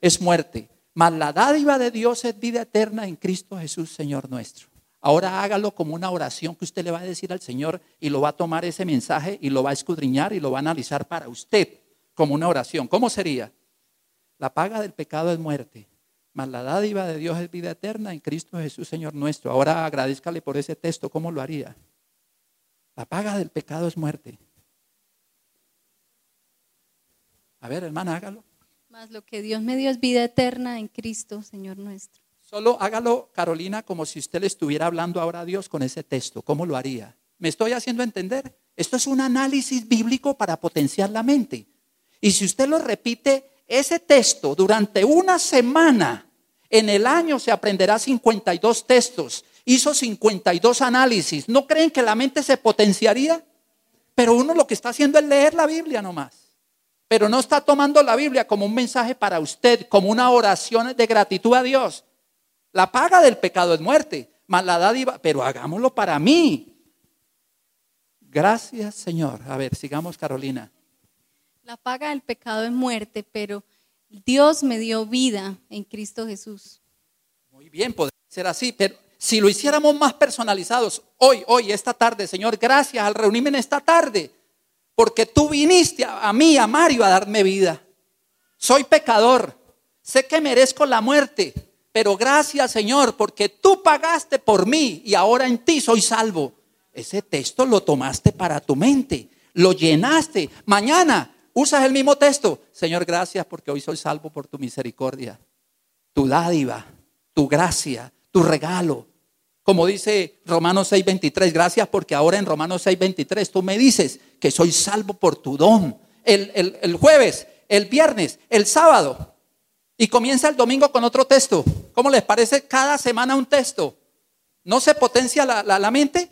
es muerte, mas la dádiva de Dios es vida eterna en Cristo Jesús, Señor nuestro. Ahora hágalo como una oración que usted le va a decir al Señor y lo va a tomar ese mensaje y lo va a escudriñar y lo va a analizar para usted como una oración. ¿Cómo sería? La paga del pecado es muerte, mas la dádiva de Dios es vida eterna en Cristo Jesús, Señor nuestro. Ahora agradezcale por ese texto, ¿cómo lo haría? La paga del pecado es muerte. A ver, hermana, hágalo. Mas lo que Dios me dio es vida eterna en Cristo, Señor nuestro. Solo hágalo, Carolina, como si usted le estuviera hablando ahora a Dios con ese texto. ¿Cómo lo haría? ¿Me estoy haciendo entender? Esto es un análisis bíblico para potenciar la mente. Y si usted lo repite, ese texto durante una semana, en el año se aprenderá 52 textos, hizo 52 análisis. ¿No creen que la mente se potenciaría? Pero uno lo que está haciendo es leer la Biblia nomás. Pero no está tomando la Biblia como un mensaje para usted, como una oración de gratitud a Dios. La paga del pecado es muerte, mas la dádiva, pero hagámoslo para mí. Gracias, Señor. A ver, sigamos, Carolina. La paga del pecado es muerte, pero Dios me dio vida en Cristo Jesús. Muy bien, podría ser así, pero si lo hiciéramos más personalizados, hoy, hoy, esta tarde, Señor, gracias al reunirme en esta tarde, porque tú viniste a, a mí, a Mario, a darme vida. Soy pecador, sé que merezco la muerte, pero gracias, Señor, porque tú pagaste por mí y ahora en ti soy salvo. Ese texto lo tomaste para tu mente, lo llenaste. Mañana Usas el mismo texto. Señor, gracias porque hoy soy salvo por tu misericordia, tu dádiva, tu gracia, tu regalo. Como dice Romanos 6:23, gracias porque ahora en Romanos 6:23 tú me dices que soy salvo por tu don. El, el, jueves, el viernes, el sábado. Y comienza el domingo con otro texto. ¿Cómo les parece cada semana un texto? ¿No se potencia la, la, la mente?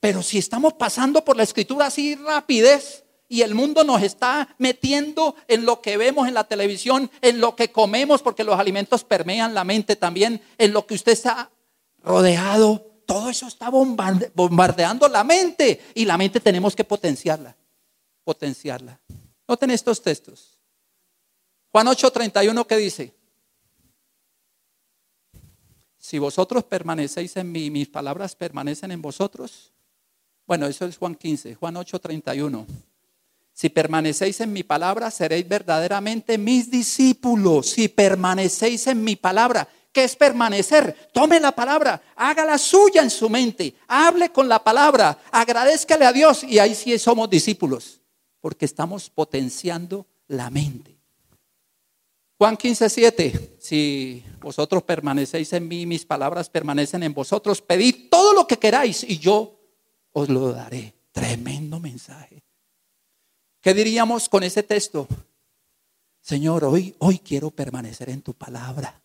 Pero si estamos pasando por la escritura así rapidez, y el mundo nos está metiendo en lo que vemos en la televisión, en lo que comemos, porque los alimentos permean la mente también, en lo que usted está rodeado. Todo eso está bombardeando la mente y la mente tenemos que potenciarla, potenciarla. Noten estos textos. Juan 8:31 que dice, si vosotros permanecéis en mí, mis palabras permanecen en vosotros. Bueno, eso es Juan 15, Juan 8:31. Si permanecéis en mi palabra, seréis verdaderamente mis discípulos. Si permanecéis en mi palabra, ¿qué es permanecer? Tome la palabra, hágala suya en su mente, hable con la palabra, agradezcale a Dios y ahí sí somos discípulos, porque estamos potenciando la mente. Juan 15, 7. Si vosotros permanecéis en mí, mis palabras permanecen en vosotros, pedid todo lo que queráis y yo os lo daré. Tremendo mensaje. ¿Qué diríamos con ese texto? Señor, hoy, hoy quiero permanecer en tu palabra.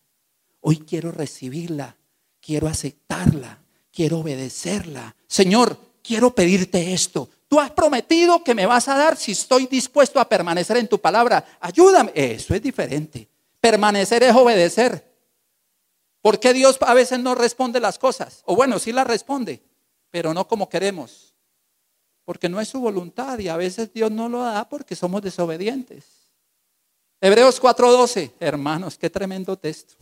Hoy quiero recibirla. Quiero aceptarla. Quiero obedecerla. Señor, quiero pedirte esto. Tú has prometido que me vas a dar si estoy dispuesto a permanecer en tu palabra. Ayúdame. Eso es diferente. Permanecer es obedecer. ¿Por qué Dios a veces no responde las cosas? O bueno, sí las responde, pero no como queremos. Porque no es su voluntad y a veces Dios no lo da porque somos desobedientes. Hebreos 4:12, hermanos, qué tremendo texto.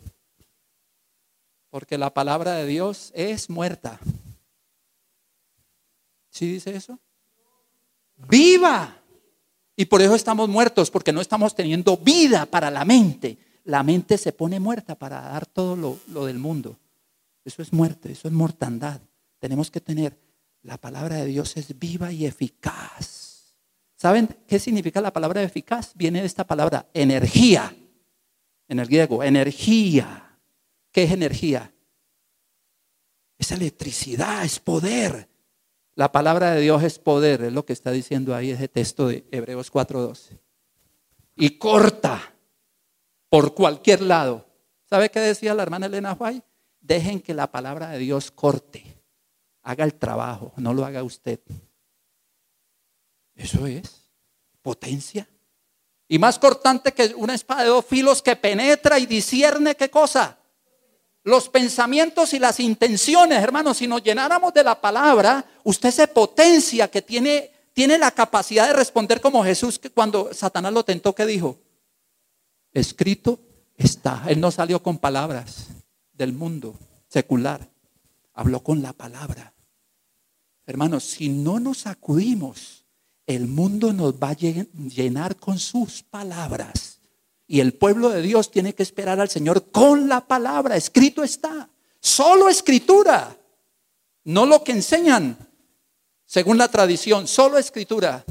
Porque la palabra de Dios es muerta. ¿Sí dice eso? viva. Y por eso estamos muertos, porque no estamos teniendo vida para la mente. La mente se pone muerta para dar todo lo, del mundo. Eso es muerte, eso es mortandad. Tenemos que tener, la palabra de Dios es viva y eficaz. ¿Saben qué significa la palabra eficaz? Viene de esta palabra, energía. En el griego, energía. ¿Qué es energía? Es electricidad, es poder. La palabra de Dios es poder, es lo que está diciendo ahí ese texto de Hebreos 4:12. Y corta por cualquier lado. ¿Sabe qué decía la hermana Elena White? Dejen que la palabra de Dios corte, haga el trabajo, no lo haga usted. Eso es potencia. Y más cortante que una espada de dos filos que penetra y discierne qué cosa los pensamientos y las intenciones, hermanos, si nos llenáramos de la palabra, usted se potencia que tiene, tiene la capacidad de responder como Jesús que cuando Satanás lo tentó, que dijo? Escrito está. Él no salió con palabras del mundo secular, habló con la palabra. Hermanos, si no nos acudimos, el mundo nos va a llenar con sus palabras. Y el pueblo de Dios tiene que esperar al Señor con la palabra. Escrito está. Solo escritura. No lo que enseñan según la tradición. Solo escritura.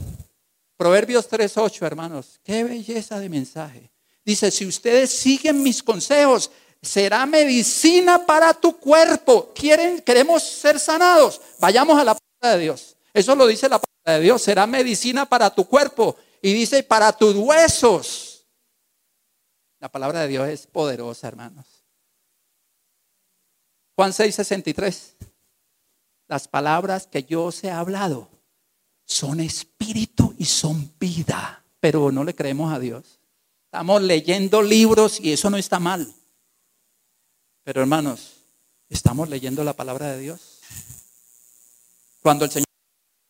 Proverbios 3.8, hermanos. Qué belleza de mensaje. Dice, si ustedes siguen mis consejos, será medicina para tu cuerpo. ¿Quieren, queremos ser sanados? Vayamos a la de Dios. Eso lo dice la palabra de Dios. Será medicina para tu cuerpo. Y dice, para tus huesos. La palabra de Dios es poderosa, hermanos. Juan 6, 63. Las palabras que yo os he hablado son espíritu y son vida, pero no le creemos a Dios. Estamos leyendo libros y eso no está mal. Pero hermanos, estamos leyendo la palabra de Dios. Cuando el Señor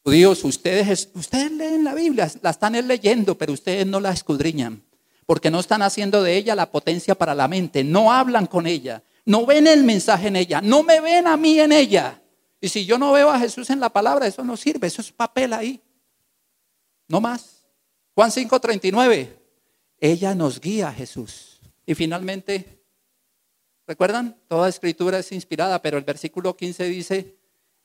judíos, ustedes, ustedes leen la Biblia, la están leyendo, pero ustedes no la escudriñan porque no están haciendo de ella la potencia para la mente, no hablan con ella, no ven el mensaje en ella, no me ven a mí en ella. Y si yo no veo a Jesús en la palabra, eso no sirve, eso es papel ahí. No más. Juan 5:39, ella nos guía a Jesús. Y finalmente, ¿recuerdan? Toda escritura es inspirada, pero el versículo 15 dice,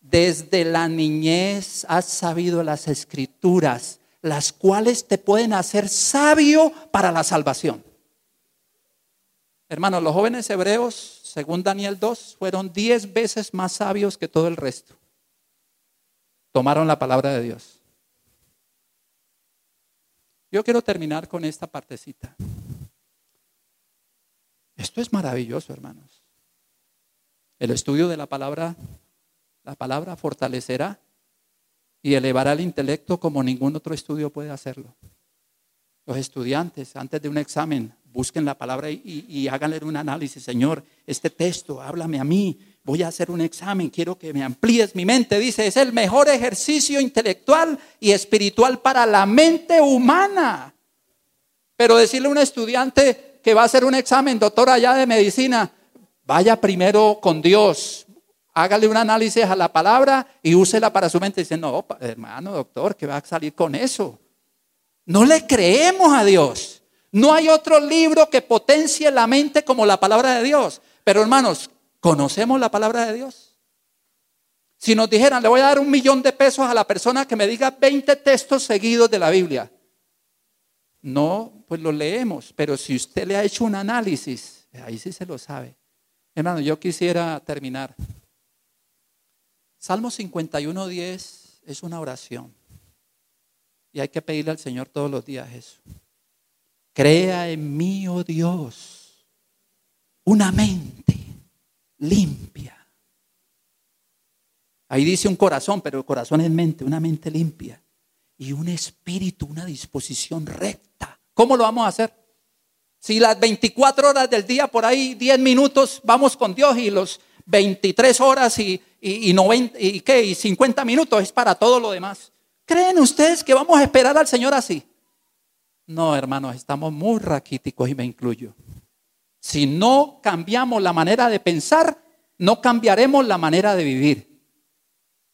desde la niñez has sabido las escrituras las cuales te pueden hacer sabio para la salvación. Hermanos, los jóvenes hebreos, según Daniel 2, fueron diez veces más sabios que todo el resto. Tomaron la palabra de Dios. Yo quiero terminar con esta partecita. Esto es maravilloso, hermanos. El estudio de la palabra, la palabra fortalecerá y elevará el intelecto como ningún otro estudio puede hacerlo. Los estudiantes, antes de un examen, busquen la palabra y, háganle un análisis. Señor, este texto, háblame a mí, voy a hacer un examen, quiero que me amplíes mi mente. Dice, es el mejor ejercicio intelectual y espiritual para la mente humana. Pero decirle a un estudiante que va a hacer un examen, doctor allá de medicina, vaya primero con Dios, hágale un análisis a la palabra y úsela para su mente. Dice, no, hermano, doctor, ¿qué va a salir con eso? No le creemos a Dios. No hay otro libro que potencie la mente como la palabra de Dios. Pero hermanos, ¿conocemos la palabra de Dios? Si nos dijeran, le voy a dar un millón de pesos a la persona que me diga 20 textos seguidos de la Biblia. No, pues lo leemos, pero si usted le ha hecho un análisis, ahí sí se lo sabe. Hermano, yo quisiera terminar. Salmo 51, 10 es una oración. Y hay que pedirle al Señor todos los días eso. Crea en mí, oh Dios, una mente limpia. Ahí dice un corazón, pero el corazón es mente, una mente limpia. y un espíritu, una disposición recta. ¿Cómo lo vamos a hacer? Si las 24 horas del día, por ahí 10 minutos vamos con Dios y los 23 horas y, y, y, ¿qué? y 50 minutos es para todo lo demás. ¿Creen ustedes que vamos a esperar al Señor así? No, hermanos, estamos muy raquíticos y me incluyo. Si no cambiamos la manera de pensar, no cambiaremos la manera de vivir.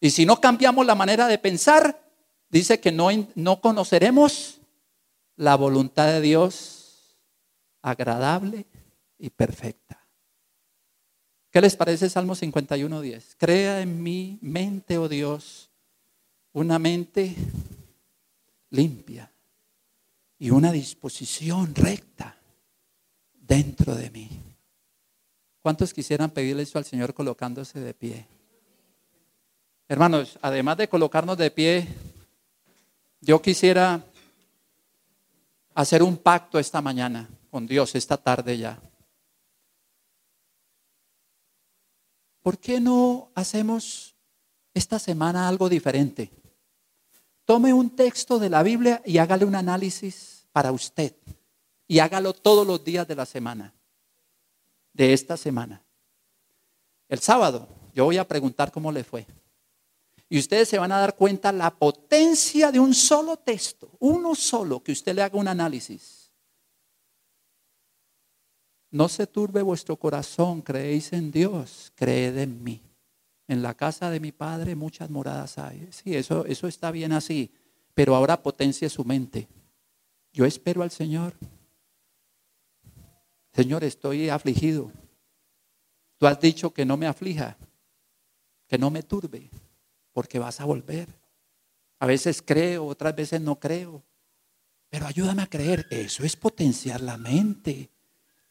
Y si no cambiamos la manera de pensar, dice que no, no conoceremos la voluntad de Dios agradable y perfecta. ¿Qué les parece Salmo 51.10? Crea en mi mente, oh Dios, una mente limpia y una disposición recta dentro de mí. ¿Cuántos quisieran pedirle eso al Señor colocándose de pie? Hermanos, además de colocarnos de pie, yo quisiera hacer un pacto esta mañana con Dios, esta tarde ya. ¿Por qué no hacemos esta semana algo diferente? Tome un texto de la Biblia y hágale un análisis para usted y hágalo todos los días de la semana, de esta semana. El sábado yo voy a preguntar cómo le fue. Y ustedes se van a dar cuenta la potencia de un solo texto, uno solo, que usted le haga un análisis. No se turbe vuestro corazón, creéis en Dios, creed en mí. En la casa de mi padre muchas moradas hay. Sí, eso, eso está bien así, pero ahora potencie su mente. Yo espero al Señor. Señor, estoy afligido. Tú has dicho que no me aflija, que no me turbe, porque vas a volver. A veces creo, otras veces no creo. Pero ayúdame a creer. Eso es potenciar la mente.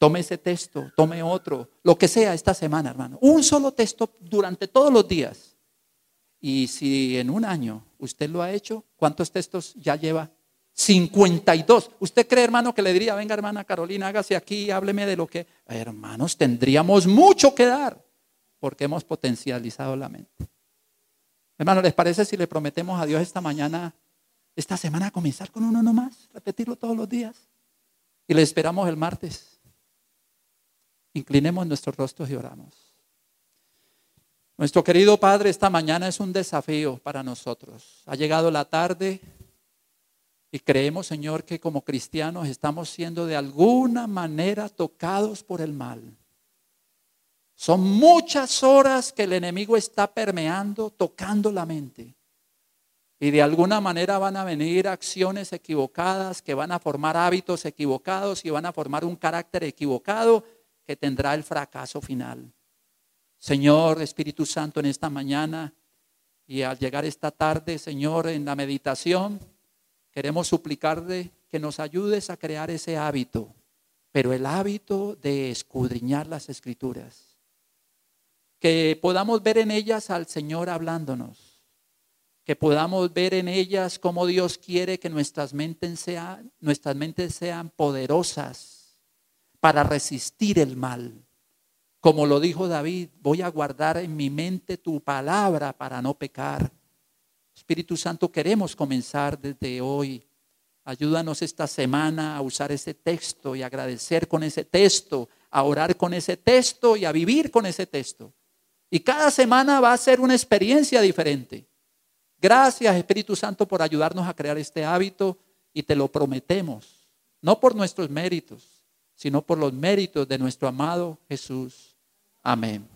Tome ese texto, tome otro, lo que sea esta semana, hermano. Un solo texto durante todos los días. Y si en un año usted lo ha hecho, ¿cuántos textos ya lleva? 52. ¿Usted cree, hermano, que le diría, venga, hermana Carolina, hágase aquí, hábleme de lo que... Hermanos, tendríamos mucho que dar porque hemos potencializado la mente. Hermano, ¿les parece si le prometemos a Dios esta mañana, esta semana, comenzar con uno nomás, repetirlo todos los días? Y le esperamos el martes. Inclinemos nuestros rostros y oramos. Nuestro querido Padre, esta mañana es un desafío para nosotros. Ha llegado la tarde y creemos, Señor, que como cristianos estamos siendo de alguna manera tocados por el mal. Son muchas horas que el enemigo está permeando, tocando la mente. Y de alguna manera van a venir acciones equivocadas que van a formar hábitos equivocados y van a formar un carácter equivocado que tendrá el fracaso final. Señor Espíritu Santo, en esta mañana y al llegar esta tarde, Señor, en la meditación, Queremos suplicarle que nos ayudes a crear ese hábito, pero el hábito de escudriñar las escrituras. Que podamos ver en ellas al Señor hablándonos. Que podamos ver en ellas cómo Dios quiere que nuestras mentes sean, nuestras mentes sean poderosas para resistir el mal. Como lo dijo David, voy a guardar en mi mente tu palabra para no pecar. Espíritu Santo, queremos comenzar desde hoy. Ayúdanos esta semana a usar ese texto y agradecer con ese texto, a orar con ese texto y a vivir con ese texto. Y cada semana va a ser una experiencia diferente. Gracias Espíritu Santo por ayudarnos a crear este hábito y te lo prometemos, no por nuestros méritos, sino por los méritos de nuestro amado Jesús. Amén.